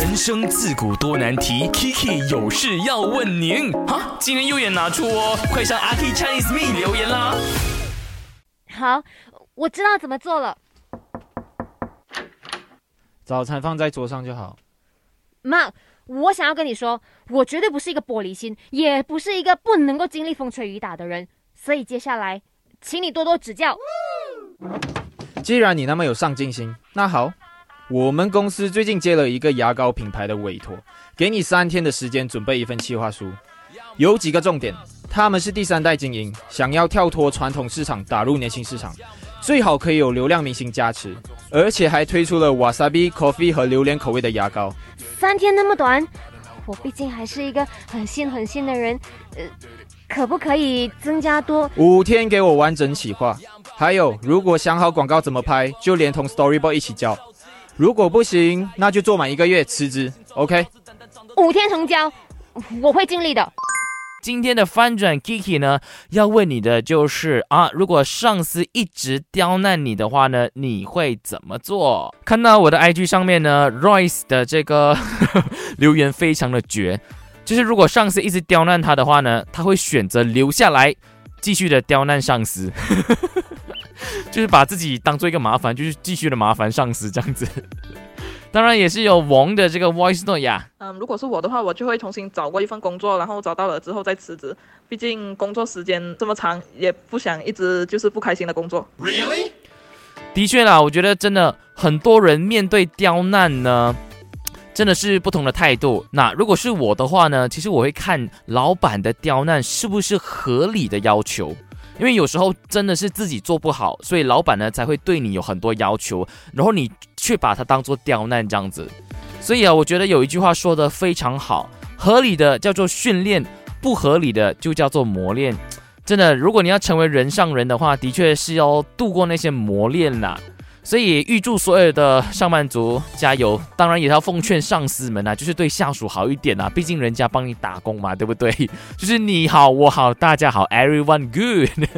人生自古多难题，Kiki 有事要问您。哈，今天右眼拿出哦，快上阿 K Chinese Me 留言啦。好，我知道怎么做了。早餐放在桌上就好。妈，我想要跟你说，我绝对不是一个玻璃心，也不是一个不能够经历风吹雨打的人，所以接下来，请你多多指教。既然你那么有上进心，那好。我们公司最近接了一个牙膏品牌的委托，给你三天的时间准备一份企划书，有几个重点。他们是第三代经营，想要跳脱传统市场，打入年轻市场，最好可以有流量明星加持，而且还推出了 wasabi coffee 和榴莲口味的牙膏。三天那么短，我毕竟还是一个很新很新的人，呃，可不可以增加多五天给我完整企划？还有，如果想好广告怎么拍，就连同 storyboard 一起交。如果不行，那就做满一个月辞职。OK，五天成交，我会尽力的。今天的翻转 Kiki 呢，要问你的就是啊，如果上司一直刁难你的话呢，你会怎么做？看到我的 IG 上面呢，Royce 的这个 留言非常的绝，就是如果上司一直刁难他的话呢，他会选择留下来，继续的刁难上司。就是把自己当做一个麻烦，就是继续的麻烦上司这样子。当然也是有王的这个 voice note 呀。嗯，如果是我的话，我就会重新找过一份工作，然后找到了之后再辞职。毕竟工作时间这么长，也不想一直就是不开心的工作。Really？的确啦，我觉得真的很多人面对刁难呢，真的是不同的态度。那如果是我的话呢，其实我会看老板的刁难是不是合理的要求。因为有时候真的是自己做不好，所以老板呢才会对你有很多要求，然后你却把它当做刁难这样子。所以啊，我觉得有一句话说的非常好，合理的叫做训练，不合理的就叫做磨练。真的，如果你要成为人上人的话，的确是要度过那些磨练啦。所以预祝所有的上班族加油！当然也要奉劝上司们啊，就是对下属好一点啊，毕竟人家帮你打工嘛，对不对？就是你好，我好，大家好，everyone good。